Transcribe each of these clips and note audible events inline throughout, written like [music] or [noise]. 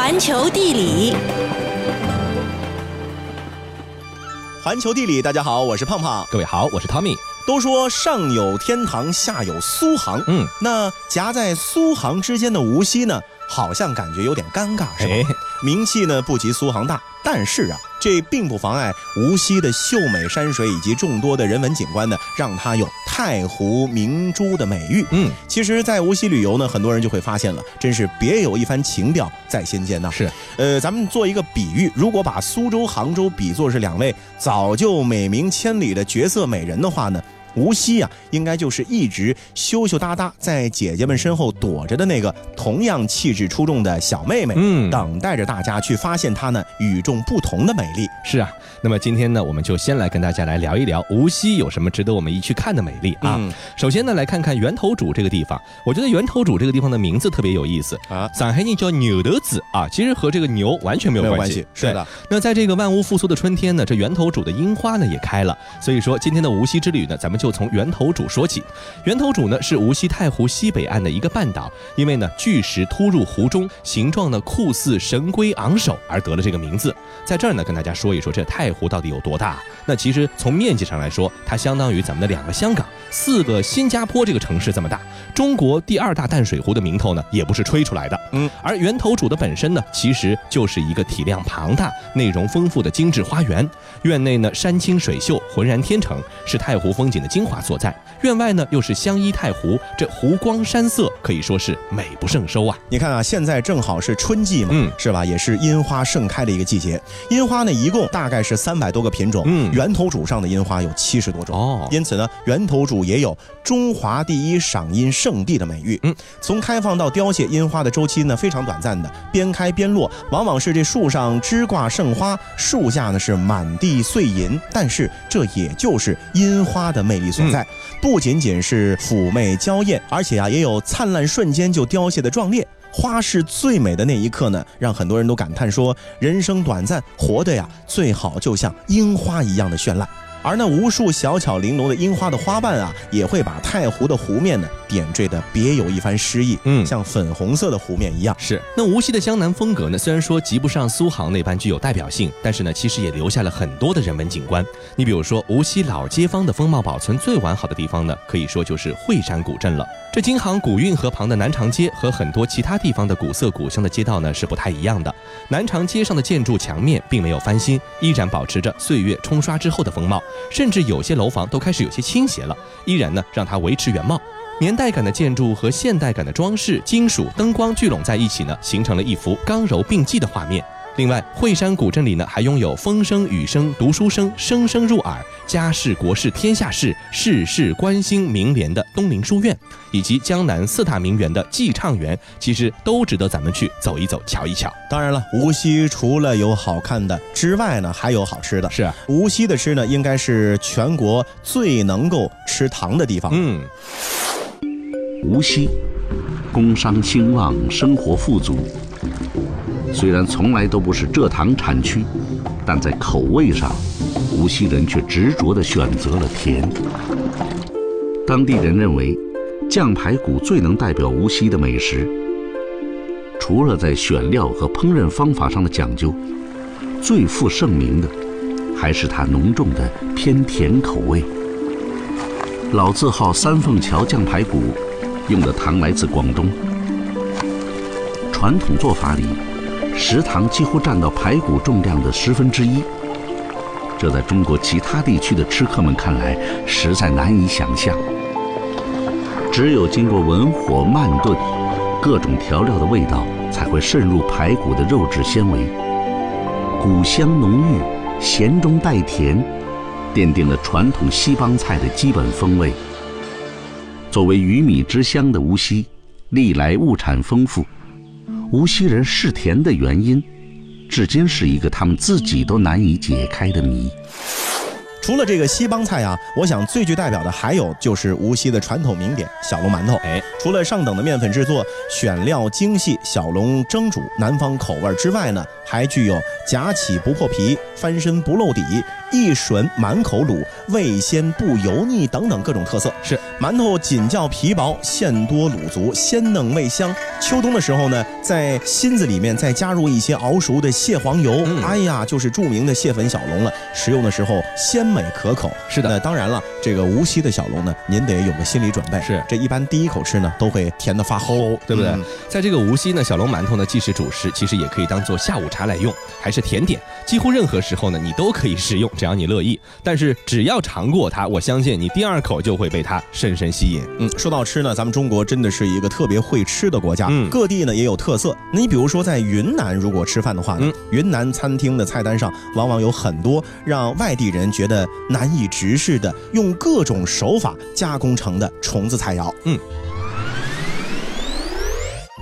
环球地理，环球地理，大家好，我是胖胖。各位好，我是 Tommy。都说上有天堂，下有苏杭。嗯，那夹在苏杭之间的无锡呢，好像感觉有点尴尬，是吧？哎名气呢不及苏杭大，但是啊，这并不妨碍无锡的秀美山水以及众多的人文景观呢，让它有太湖明珠的美誉。嗯，其实，在无锡旅游呢，很多人就会发现了，真是别有一番情调在仙间呐。是，呃，咱们做一个比喻，如果把苏州、杭州比作是两位早就美名千里的绝色美人的话呢，无锡啊，应该就是一直羞羞答答在姐姐们身后躲着的那个同样气质出众的小妹妹，嗯等待着大家去发现她呢与众不同的美丽。是啊。那么今天呢，我们就先来跟大家来聊一聊无锡有什么值得我们一去看的美丽啊。嗯首先呢，来看看源头渚这个地方。我觉得源头渚这个地方的名字特别有意思啊上海人叫牛德子啊，其实和这个牛完全没有关系。关系是的。那在这个万物复苏的春天呢，这源头渚的樱花呢也开了。所以说今天的无锡之旅呢，咱们就从源头渚说起。源头渚呢是无锡太湖西北岸的一个半岛，因为呢巨石突入湖中，形状呢酷似神龟昂首而得了这个名字。在这儿呢，跟大家说一说这太湖到底有多大。那其实从面积上来说，它相当于咱们的两个香港、四个新加坡这个城市这么大。中国第二大淡水湖的名头呢，也不是吹出来的。嗯，而源头渚的本身呢，其实就是一个体量庞大、内容丰富的精致花园。院内呢，山清水秀，浑然天成，是太湖风景的精华所在。院外呢，又是相依太湖，这湖光山色可以说是美不胜收啊。你看啊，现在正好是春季嘛，嗯是吧？也是樱花盛开的一个季节。樱花呢，一共大概是三百多个品种，嗯源头渚上的樱花有七十多种。哦因此呢，源头渚也有中华第一赏樱圣地的美誉。嗯，从开放到凋谢，樱花的周期呢非常短暂的，边开边落，往往是这树上枝挂盛花，树下呢是满地碎银。但是这也就是樱花的魅力所在，不仅仅是妩媚娇艳，而且啊也有灿烂瞬间就凋谢的壮烈。花是最美的那一刻呢，让很多人都感叹说：人生短暂，活得呀最好就像樱花一样的绚烂。而那无数小巧玲珑的樱花的花瓣啊，也会把太湖的湖面呢点缀的别有一番诗意，嗯像粉红色的湖面一样。是，那无锡的江南风格呢，虽然说及不上苏杭那般具有代表性，但是呢，其实也留下了很多的人文景观。你比如说，无锡老街坊的风貌保存最完好的地方呢，可以说就是惠山古镇了。这京杭古运河旁的南长街和很多其他地方的古色古香的街道呢是不太一样的。南长街上的建筑墙面并没有翻新，依然保持着岁月冲刷之后的风貌，甚至有些楼房都开始有些倾斜了，依然呢让它维持原貌。年代感的建筑和现代感的装饰、金属灯光聚拢在一起呢，形成了一幅刚柔并济的画面。另外，惠山古镇里呢，还拥有风声、雨声、读书声，声声入耳，家事国事天下事，事事关心名联的东林书院，以及江南四大名园的寄畅园，其实都值得咱们去走一走、瞧一瞧。当然了，无锡除了有好看的之外呢，还有好吃的。是啊，无锡的吃呢，应该是全国最能够吃糖的地方。嗯，无锡，工商兴旺，生活富足。虽然从来都不是蔗糖产区，但在口味上，无锡人却执着地选择了甜。当地人认为，酱排骨最能代表无锡的美食。除了在选料和烹饪方法上的讲究，最负盛名的，还是它浓重的偏甜口味。老字号三凤桥酱排骨，用的糖来自广东。传统做法里，食糖几乎占到排骨重量的十分之一。这在中国其他地区的吃客们看来，实在难以想象。只有经过文火慢炖，各种调料的味道才会渗入排骨的肉质纤维，骨香浓郁，咸中带甜，奠定了传统西帮菜的基本风味。作为鱼米之乡的无锡，历来物产丰富。无锡人嗜甜的原因，至今是一个他们自己都难以解开的谜。除了这个西帮菜啊，我想最具代表的还有就是无锡的传统名点小笼馒头。哎，除了上等的面粉制作、选料精细、小笼蒸煮南方口味之外呢，还具有夹起不破皮、翻身不露底、一吮满口卤，味鲜不油腻等等各种特色。是馒头紧较皮薄，馅多卤足，鲜嫩味香。秋冬的时候呢，在芯子里面再加入一些熬熟的蟹黄油，嗯哎呀，就是著名的蟹粉小笼了。食用的时候鲜美可口。是的那当然了，这个无锡的小龙呢，您得有个心理准备。是这一般第一口吃呢，都会甜的发齁，对不对？嗯在这个无锡呢，小龙馒头呢既是主食，其实也可以当做下午茶来用，还是甜点，几乎任何时候呢你都可以食用，只要你乐意。但是只要尝过它，我相信你第二口就会被它深深吸引。嗯，说到吃呢，咱们中国真的是一个特别会吃的国家，嗯各地呢也有特色。你比如说在云南，如果吃饭的话呢，嗯云南餐厅的菜单上往往有很多让外地人觉得难以直视的，用各种手法加工成的虫子菜肴。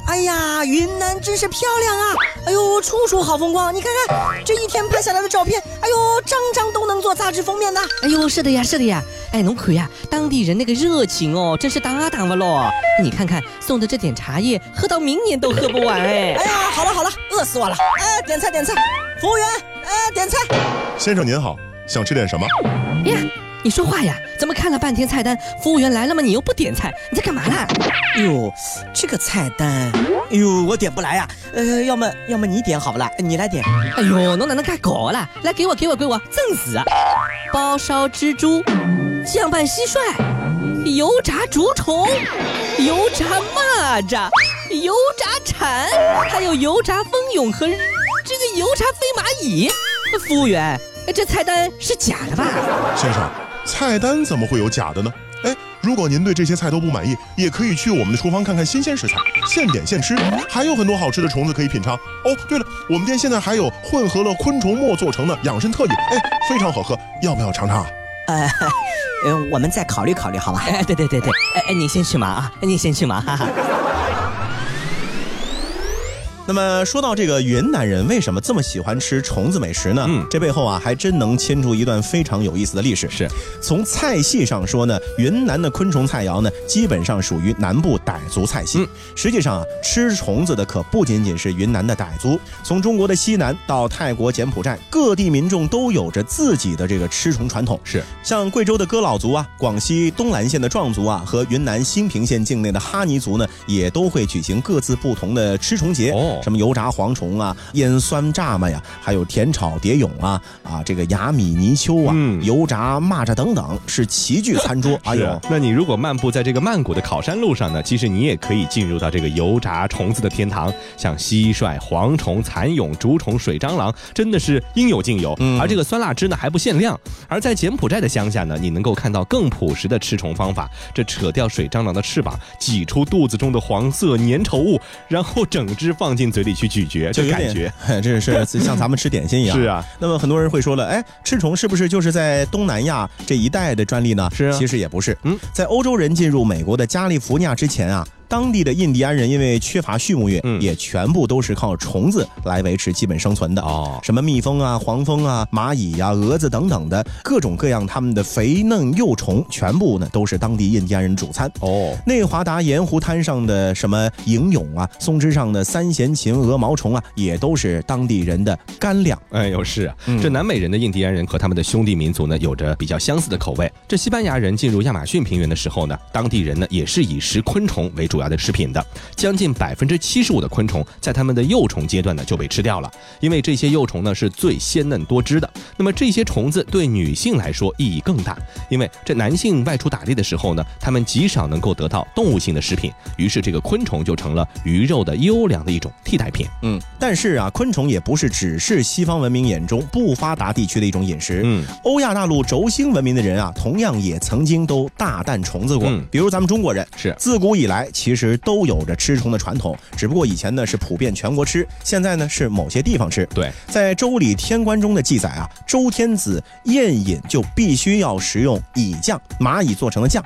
哎呀，云南真是漂亮啊！哎呦，处处好风光，你看看这一天拍下来的照片，哎呦，张张都能做杂志封面的。哎呦，是的呀，是的呀。哎，侬看呀，当地人那个热情哦，真是打打不咯。你看看送的这点茶叶，喝到明年都喝不完哎。哎呀，好了好了，饿死我了！哎，点菜点菜，服务员，哎，点菜。先生您好，想吃点什么？哎呀，你说话呀？怎么看了半天菜单，服务员来了吗？你又不点菜，你在干嘛啦？哎呦，这个菜单，哎呦，我点不来呀、呃，要么要么你点好不啦？你来点。哎呦，侬哪能干搞啦？来，给我，给我，给我，赠死啊！包烧蜘蛛，酱拌蟋蟀，油炸竹虫，油炸蚂蚱，油炸蝉，还有油炸蜂蛹和这个油炸飞蚂蚁。服务员，这菜单是假的吧？先生，菜单怎么会有假的呢？哎，如果您对这些菜都不满意，也可以去我们的厨房看看新鲜食材，现点现吃，还有很多好吃的虫子可以品尝。哦，对了，我们店现在还有混合了昆虫末做成的养生特饮，哎，非常好喝，要不要尝尝啊？呃，呃，我们再考虑考虑，好吧？[laughs] 哎，对对对对，哎哎，你先去忙啊，你先去忙，哈哈。那么说到这个云南人为什么这么喜欢吃虫子美食呢？嗯这背后啊还真能牵出一段非常有意思的历史。是从菜系上说呢，云南的昆虫菜肴呢，基本上属于南部傣族菜系。嗯实际上啊，吃虫子的可不仅仅是云南的傣族，从中国的西南到泰国、柬埔寨，各地民众都有着自己的这个吃虫传统。是，像贵州的哥老族啊，广西东兰县的壮族啊，和云南兴平县境内的哈尼族呢，也都会举行各自不同的吃虫节。哦什么油炸蝗虫啊、腌酸蚱蜢呀，还有甜炒蝶蛹啊、啊这个雅米泥鳅啊、嗯油炸蚂蚱等等，是齐聚餐桌。[laughs] 哎是呦，那你如果漫步在这个曼谷的考山路上呢，其实你也可以进入到这个油炸虫子的天堂，像蟋蟀、蝗虫、蚕蛹、竹虫、水蟑螂，真的是应有尽有。嗯而这个酸辣汁呢还不限量。而在柬埔寨的乡下呢，你能够看到更朴实的吃虫方法，这扯掉水蟑螂的翅膀，挤出肚子中的黄色粘稠物，然后整只放进嘴里去咀嚼，就感觉 [laughs] 这是 [laughs] 像咱们吃点心一样。是啊。那么很多人会说了，哎，吃虫是不是就是在东南亚这一带的专利呢？是啊其实也不是。嗯，在欧洲人进入美国的加利福尼亚之前啊。当地的印第安人因为缺乏畜牧业，嗯也全部都是靠虫子来维持基本生存的。哦什么蜜蜂啊、黄蜂啊、蚂蚁呀、蛾子等等的各种各样他们的肥嫩幼虫，全部呢都是当地印第安人主餐。哦，内华达盐湖滩上的什么银蛹啊，松枝上的三弦琴鹅毛虫啊，也都是当地人的干粮。哎呦，是啊，嗯这南美人的印第安人和他们的兄弟民族呢，有着比较相似的口味。这西班牙人进入亚马逊平原的时候呢，当地人呢也是以食昆虫为主要的食品的，将近百分之七十五的昆虫在它们的幼虫阶段呢就被吃掉了，因为这些幼虫呢是最鲜嫩多汁的。那么这些虫子对女性来说意义更大，因为这男性外出打猎的时候呢，他们极少能够得到动物性的食品，于是这个昆虫就成了鱼肉的优良的一种替代品。嗯，但是啊，昆虫也不是只是西方文明眼中不发达地区的一种饮食。嗯，欧亚大陆轴心文明的人啊，同样也曾经都大啖虫子过。嗯比如咱们中国人，是自古以来其实都有着吃虫的传统，只不过以前呢是普遍全国吃，现在呢是某些地方吃。对，在《周礼·天官》中的记载啊，周天子宴饮就必须要食用蚁酱，蚂蚁做成的酱。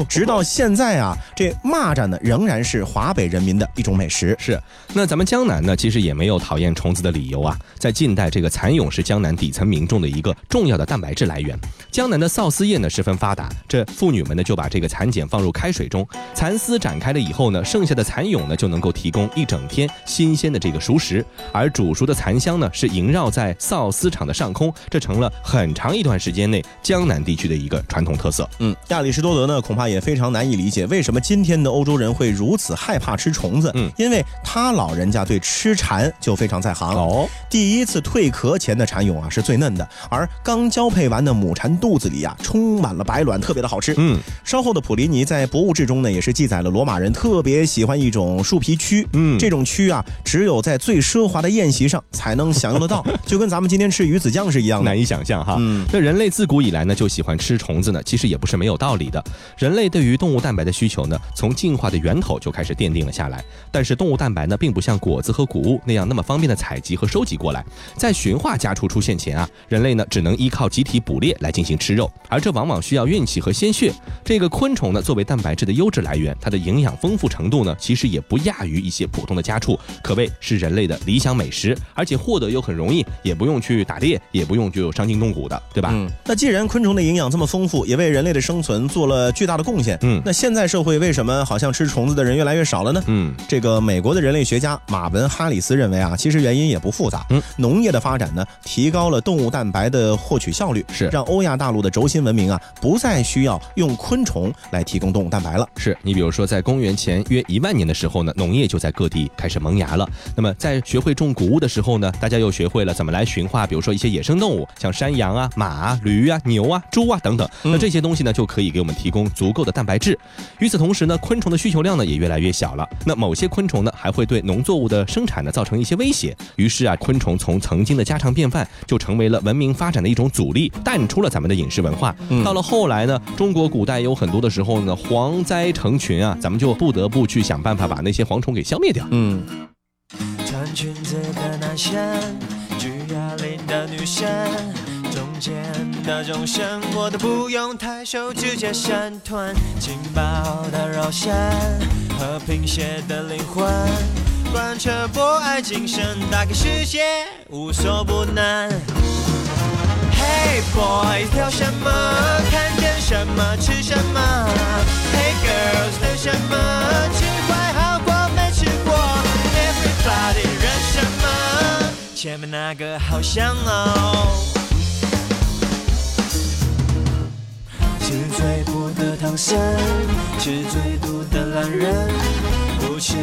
[laughs] 直到现在啊，这蚂蚱呢仍然是华北人民的一种美食。是，那咱们江南呢，其实也没有讨厌虫子的理由啊。在近代，这个蚕蛹是江南底层民众的一个重要的蛋白质来源。江南的臊丝业呢十分发达，这妇女们呢就把这个蚕茧放入开水中，蚕丝展开了以后呢，剩下的蚕蛹呢就能够提供一整天新鲜的这个熟食，而煮熟的蚕香呢是萦绕在臊丝厂的上空，这成了很长一段时间内江南地区的一个传统特色。嗯，亚里士多德呢恐怕也非常难以理解为什么今天的欧洲人会如此害怕吃虫子。嗯，因为他老人家对吃蝉就非常在行。哦，第一次蜕壳前的蝉蛹啊是最嫩的，而刚交配完的母蝉肚子里啊充满了白卵，特别的好吃。嗯，稍后的普林尼在博物志中呢也是记载了罗马人特别喜欢一种树皮蛆。嗯这种蛆啊只有在最奢华的宴席上才能享用得到，[laughs] 就跟咱们今天吃鱼子酱是一样的难。以想象哈。嗯那人类自古以来呢就喜欢吃虫子呢，其实也不是没有道理的。人类类对于动物蛋白的需求呢，从进化的源头就开始奠定了下来。但是动物蛋白呢，并不像果子和谷物那样那么方便的采集和收集过来。在驯化家畜出现前啊，人类呢只能依靠集体捕猎来进行吃肉，而这往往需要运气和鲜血。这个昆虫呢，作为蛋白质的优质来源，它的营养丰富程度呢，其实也不亚于一些普通的家畜，可谓是人类的理想美食，而且获得又很容易，也不用去打猎，也不用就伤筋动骨的，对吧？那既然昆虫的营养这么丰富，也为人类的生存做了巨大的贡献，嗯那现在社会为什么好像吃虫子的人越来越少了呢？嗯这个美国的人类学家马文哈里斯认为啊，其实原因也不复杂。嗯，农业的发展呢，提高了动物蛋白的获取效率，是让欧亚大陆的轴心文明啊，不再需要用昆虫来提供动物蛋白了。是你比如说，在公元前约一万年的时候呢，农业就在各地开始萌芽了。那么在学会种谷物的时候呢，大家又学会了怎么来驯化，比如说一些野生动物，像山羊啊、马啊、驴啊、牛啊、猪啊等等。嗯那这些东西呢，就可以给我们提供足够的蛋白质。与此同时呢，昆虫的需求量呢也越来越小了。那某些昆虫呢，还会对农作物的生产呢造成一些威胁。于是啊，昆虫从曾经的家常便饭，就成为了文明发展的一种阻力，淡出了咱们的饮食文化。嗯到了后来呢，中国古代有很多的时候呢，蝗灾成群啊，咱们就不得不去想办法把那些蝗虫给消灭掉。嗯，穿裙子的男生，举哑铃的女生，中间的钟声我都不用抬手直接闪团，劲爆的肉身和贫血的灵魂，贯彻博爱精神，打开世界无所不能。Hey boys，挑什么？看见什么吃什么？Hey girls，等什么？吃坏好过没吃过？Everybody，认什么？前面那个好香哦。吃最苦的唐僧，吃最毒的懒人，不吃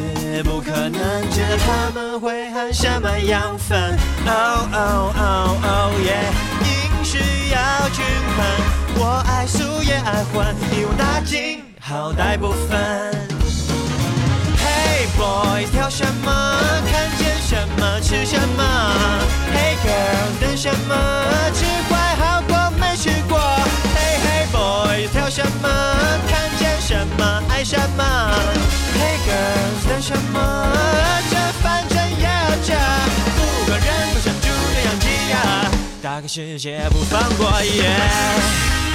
不可能，知道他们会含什么养分。Oh oh oh oh yeah，饮食要均衡，我爱素也爱荤，一网打尽，好歹不分。Hey boy，挑什么？看见什么吃什么？Hey girl，等什么？吃坏好过没吃。boys，挑什么？看见什么爱什么？Hey girls，等什么？这反正也要这，不管人多像猪那样挤呀，打开世界不放过。Yeah。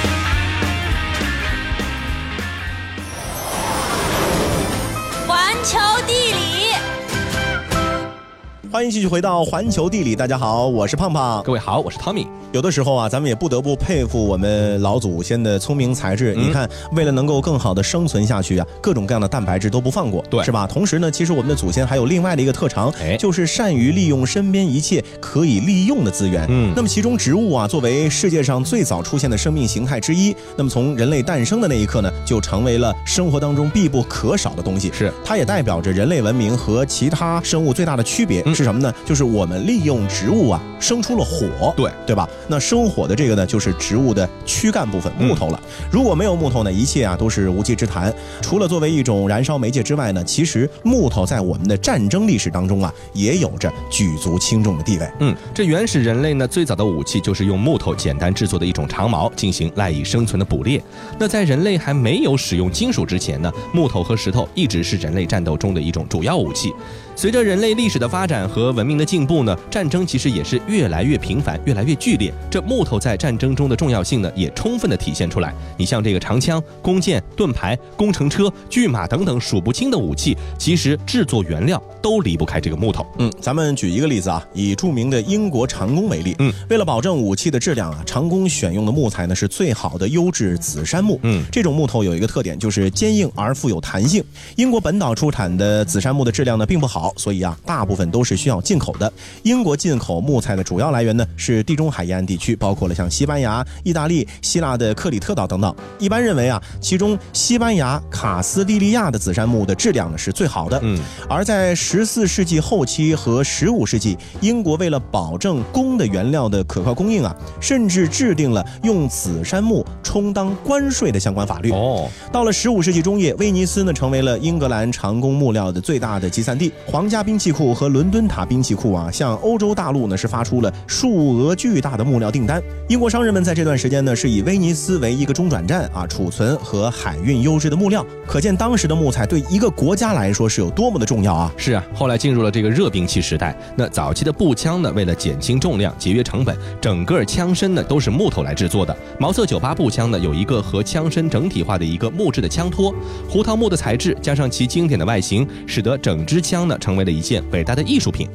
欢迎继续回到环球地理，大家好，我是胖胖。各位好，我是 Tommy。有的时候啊，咱们也不得不佩服我们老祖先的聪明才智。嗯你看，为了能够更好的生存下去啊，各种各样的蛋白质都不放过，对是吧？同时呢，其实我们的祖先还有另外的一个特长，哎就是善于利用身边一切可以利用的资源。嗯那么其中植物啊，作为世界上最早出现的生命形态之一，那么从人类诞生的那一刻呢，就成为了生活当中必不可少的东西。是它也代表着人类文明和其他生物最大的区别嗯是什么呢？就是我们利用植物啊生出了火，对对吧？那生火的这个呢，就是植物的躯干部分嗯木头了。如果没有木头呢，一切啊都是无稽之谈。除了作为一种燃烧媒介之外呢，其实木头在我们的战争历史当中啊，也有着举足轻重的地位。嗯，这原始人类呢，最早的武器就是用木头简单制作的一种长矛进行赖以生存的捕猎。那在人类还没有使用金属之前呢，木头和石头一直是人类战斗中的一种主要武器。随着人类历史的发展和文明的进步呢，战争其实也是越来越频繁，越来越剧烈。这木头在战争中的重要性呢，也充分的体现出来。你像这个长枪、弓箭、盾牌、工程车、巨马等等数不清的武器，其实制作原料都离不开这个木头。嗯，咱们举一个例子啊，以著名的英国长弓为例。嗯，为了保证武器的质量啊，长弓选用的木材呢是最好的优质紫杉木。嗯，这种木头有一个特点，就是坚硬而富有弹性。英国本岛出产的紫杉木的质量呢并不好，所以啊，大部分都是需要进口的。英国进口木材的主要来源呢是地中海沿岸地区，包括了像西班牙、意大利、希腊的克里特岛等等。一般认为啊，其中西班牙卡斯蒂利亚的紫杉木的质量呢是最好的。嗯，而在十四世纪后期和十五世纪，英国为了保证弓的原料的可靠供应啊，甚至制定了用紫杉木充当关税的相关法律。哦，到了十五世纪中叶，威尼斯呢成为了英格兰长弓木料的最大的集散地。皇皇家兵器库和伦敦塔兵器库啊，向欧洲大陆呢是发出了数额巨大的木料订单。英国商人们在这段时间呢，是以威尼斯为一个中转站啊，储存和海运优质的木料。可见当时的木材对一个国家来说是有多么的重要啊！是啊，后来进入了这个热兵器时代，那早期的步枪呢，为了减轻重量、节约成本，整个枪身呢都是木头来制作的。毛瑟九八步枪呢有一个和枪身整体化的一个木质的枪托，胡桃木的材质加上其经典的外形，使得整支枪呢成为了一件伟大的艺术品。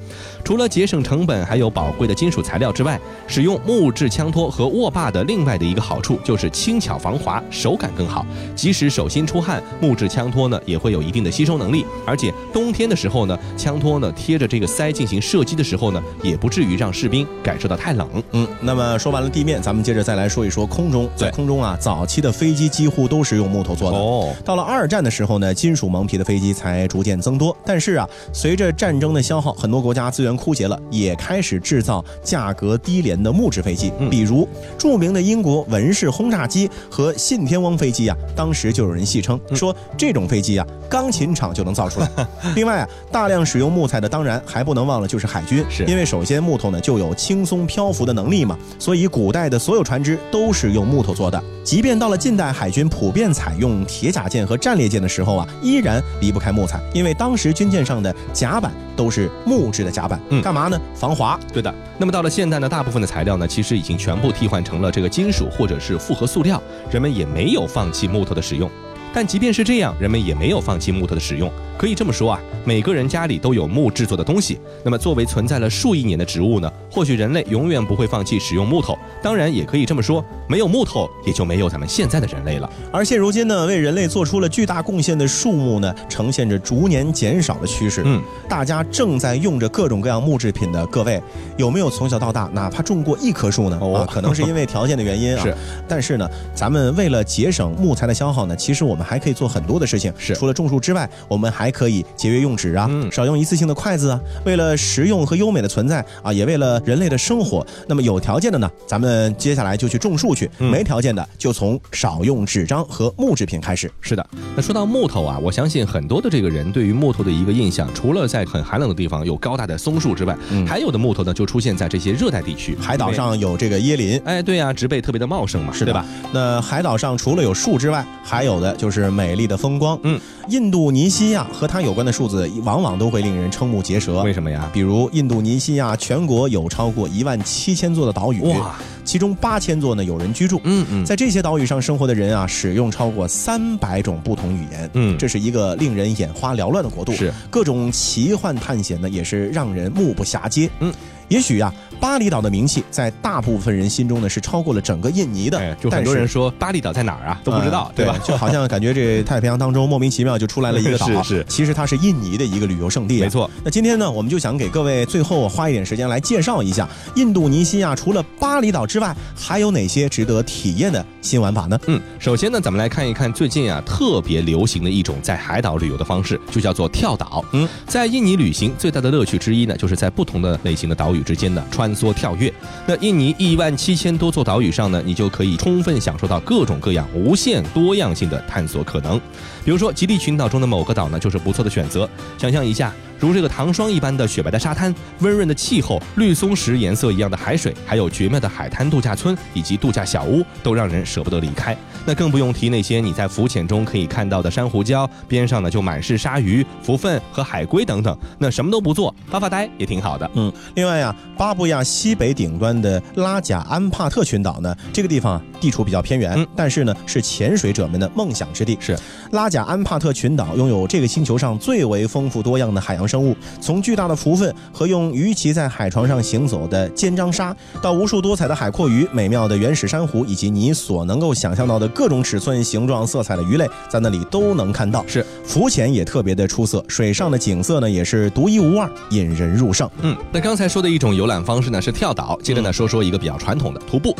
除了节省成本，还有宝贵的金属材料之外，使用木质枪托和握把的另外的一个好处就是轻巧防滑，手感更好。即使手心出汗，木质枪托呢也会有一定的吸收能力，而且冬天的时候呢，枪托呢贴着这个腮进行射击的时候呢，也不至于让士兵感受到太冷。嗯，那么说完了地面，咱们接着再来说一说空中。在空中啊，早期的飞机几乎都是用木头做的。哦，到了二战的时候呢，金属蒙皮的飞机才逐渐增多。但是啊，随着战争的消耗，很多国家资源枯竭了，也开始制造价格低廉的木质飞机。嗯比如著名的英国文式轰炸机和信天翁飞机啊，当时就有人戏称说这种飞机啊，钢琴厂就能造出来。[laughs] 另外啊，大量使用木材的，当然还不能忘了就是海军，是因为首先木头呢就有轻松漂浮的能力嘛，所以古代的所有船只都是用木头做的。即便到了近代，海军普遍采用铁甲舰和战列舰的时候啊，依然离不开木材，因为当时军舰上的甲板都是木质的甲板，嗯干嘛呢？防滑。对的。那么到了现代呢，大部分的材料呢，其实已经全部替换成了这个金属或者是复合塑料，人们也没有放弃木头的使用。但即便是这样，人们也没有放弃木头的使用。可以这么说啊，每个人家里都有木制作的东西。那么作为存在了数亿年的植物呢，或许人类永远不会放弃使用木头。当然，也可以这么说，没有木头，也就没有咱们现在的人类了。而现如今呢，为人类做出了巨大贡献的树木呢，呈现着逐年减少的趋势。嗯，大家正在用着各种各样木制品的各位，有没有从小到大哪怕种过一棵树呢？哦啊，可能是因为条件的原因啊。[laughs] 是，但是呢，咱们为了节省木材的消耗呢，其实我们还可以做很多的事情。是除了种树之外，我们还可以节约用纸啊，嗯少用一次性的筷子啊。为了实用和优美的存在啊，也为了人类的生活。那么有条件的呢，咱们接下来就去种树去；嗯没条件的，就从少用纸张和木制品开始。是的，那说到木头啊，我相信很多的这个人对于木头的一个印象，除了在很寒冷的地方有高大的松树之外，嗯还有的木头呢就出现在这些热带地区，海岛上有这个椰林。哎，对呀、植被特别的茂盛嘛，是的对吧？那海岛上除了有树之外，还有的就是美丽的风光。嗯，印度尼西亚和它有关的数字，往往都会令人瞠目结舌。为什么呀？比如印度尼西亚全国有超过一万七千座的岛屿，哇，其中八千座呢有人居住。嗯嗯，在这些岛屿上生活的人啊，使用超过三百种不同语言。嗯这是一个令人眼花缭乱的国度。是各种奇幻探险呢，也是让人目不暇接。嗯。也许啊，巴厘岛的名气在大部分人心中呢是超过了整个印尼的，哎，就很多人说巴厘岛在哪儿啊，都不知道，嗯对吧？就好像 [laughs] 感觉这太平洋当中莫名其妙就出来了一个岛，是是其实它是印尼的一个旅游胜地、啊，没错。那今天呢，我们就想给各位最后花一点时间来介绍一下印度尼西亚除了巴厘岛之外，还有哪些值得体验的新玩法呢？嗯，首先呢，咱们来看一看最近啊特别流行的一种在海岛旅游的方式，就叫做跳岛。嗯，在印尼旅行最大的乐趣之一呢，就是在不同的类型的岛屿之间的穿梭跳跃。那印尼一万七千多座岛屿上呢，你就可以充分享受到各种各样、无限多样性的探索可能。比如说，极地群岛中的某个岛呢，就是不错的选择。想象一下，如这个糖霜一般的雪白的沙滩、温润的气候、绿松石颜色一样的海水，还有绝妙的海滩度假村以及度假小屋，都让人舍不得离开。那更不用提那些你在浮潜中可以看到的珊瑚礁，边上呢就满是鲨鱼、蝠粪和海龟等等。那什么都不做，发发呆也挺好的。嗯，另外呀，巴布亚西北顶端的拉贾安帕特群岛呢，这个地方啊地处比较偏远，嗯但是呢是潜水者们的梦想之地。是拉贾安帕特群岛拥有这个星球上最为丰富多样的海洋生物，从巨大的蝠粪和用鱼鳍在海床上行走的尖章鲨，到无数多彩的海阔鱼、美妙的原始珊瑚，以及你所能够想象到的各种尺寸、形状、色彩的鱼类，在那里都能看到。是浮潜也特别的出色，水上的景色呢也是独一无二，引人入胜。嗯，那刚才说的一种游览方式呢是跳岛，接着呢说说一个比较传统的徒步。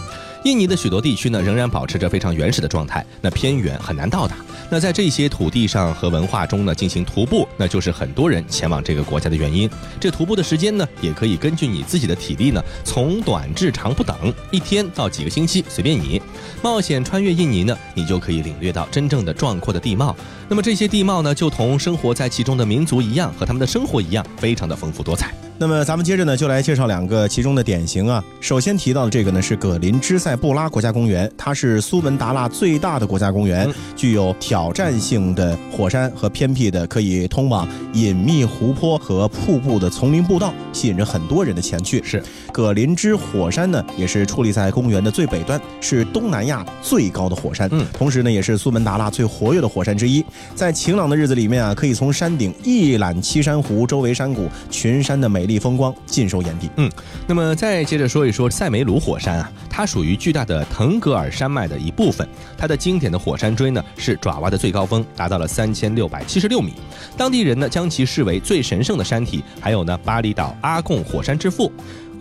印尼的许多地区呢仍然保持着非常原始的状态，那偏远很难到达。那在这些土地上和文化中呢进行徒步，那就是很多人前往这个国家的原因。这徒步的时间呢也可以根据你自己的体力呢从短至长不等，一天到几个星期随便你。冒险穿越印尼呢，你就可以领略到真正的壮阔的地貌。那么这些地貌呢，就同生活在其中的民族一样，和他们的生活一样，非常的丰富多彩。那么咱们接着呢，就来介绍两个其中的典型啊。首先提到的这个呢是葛林芝塞布拉国家公园，它是苏门答腊最大的国家公园，具有挑战性的火山和偏僻的可以通往隐秘湖泊和瀑布的丛林步道，吸引着很多人的前去。是葛林芝火山呢，也是矗立在公园的最北端，是东南亚最高的火山，嗯同时呢也是苏门答腊最活跃的火山之一。在晴朗的日子里面啊，可以从山顶一览七山湖、周围山谷、群山的美美丽风光，尽收眼底。嗯那么再接着说一说塞梅鲁火山啊，它属于巨大的腾格尔山脉的一部分。它的经典的火山锥呢是爪哇的最高峰，达到了三千六百七十六米。当地人呢将其视为最神圣的山体，还有呢巴厘岛阿贡火山之父。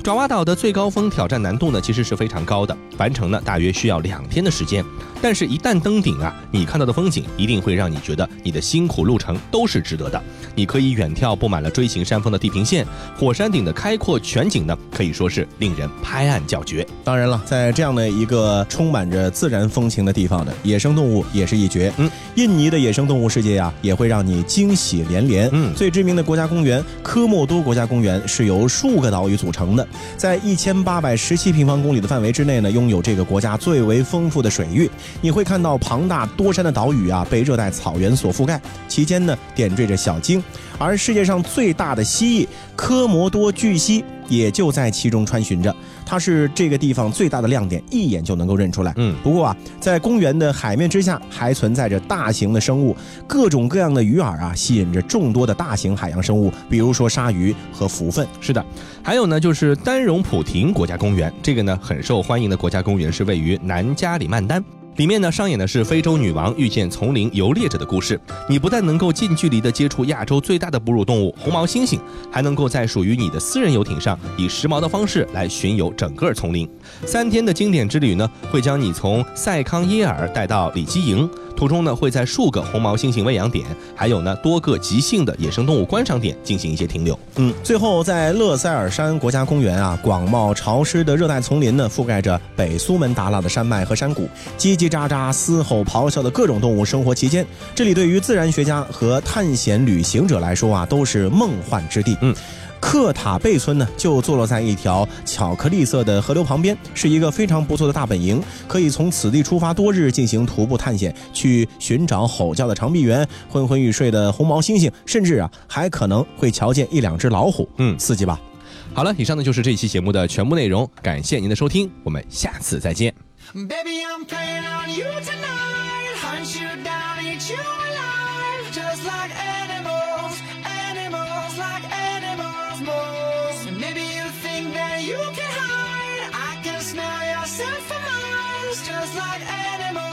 爪哇岛的最高峰挑战难度呢其实是非常高的，完成呢大约需要两天的时间。但是，一旦登顶啊，你看到的风景一定会让你觉得你的辛苦路程都是值得的。你可以远眺布满了锥形山峰的地平线，火山顶的开阔全景呢，可以说是令人拍案叫绝。当然了，在这样的一个充满着自然风情的地方呢，野生动物也是一绝。嗯，印尼的野生动物世界呀、也会让你惊喜连连。嗯最知名的国家公园科莫多国家公园是由数个岛屿组成的，在一千八百十七平方公里的范围之内呢，拥有这个国家最为丰富的水域。你会看到庞大多山的岛屿啊，被热带草原所覆盖，其间呢点缀着小鲸，而世界上最大的蜥蜴科摩多巨蜥也就在其中穿行着。它是这个地方最大的亮点，一眼就能够认出来。嗯不过啊，在公园的海面之下还存在着大型的生物，各种各样的鱼饵啊，吸引着众多的大型海洋生物，比如说鲨鱼和蝠鲼。是的，还有呢，就是丹绒普廷国家公园，这个呢很受欢迎的国家公园是位于南加里曼丹。里面呢上演的是非洲女王遇见丛林游猎者的故事。你不但能够近距离的接触亚洲最大的哺乳动物红毛猩猩，还能够在属于你的私人游艇上以时髦的方式来巡游整个丛林。三天的经典之旅呢，会将你从塞康耶尔带到里基营，途中呢会在数个红毛猩猩喂养点，还有呢多个即兴的野生动物观赏点进行一些停留。嗯，最后在勒塞尔山国家公园啊，广袤潮湿的热带丛林呢，覆盖着北苏门答腊的山脉和山谷，叽叽喳喳、嘶吼咆哮的各种动物生活其间。这里对于自然学家和探险旅行者来说啊，都是梦幻之地。嗯。克塔贝村呢，就坐落在一条巧克力色的河流旁边，是一个非常不错的大本营，可以从此地出发多日进行徒步探险，去寻找吼叫的长臂猿、昏昏欲睡的红毛猩猩，甚至啊，还可能会瞧见一两只老虎。嗯刺激吧？好了，以上呢就是这期节目的全部内容，感谢您的收听，我们下次再见。Baby, I'm you can hide. I can smell your for miles, just like animals.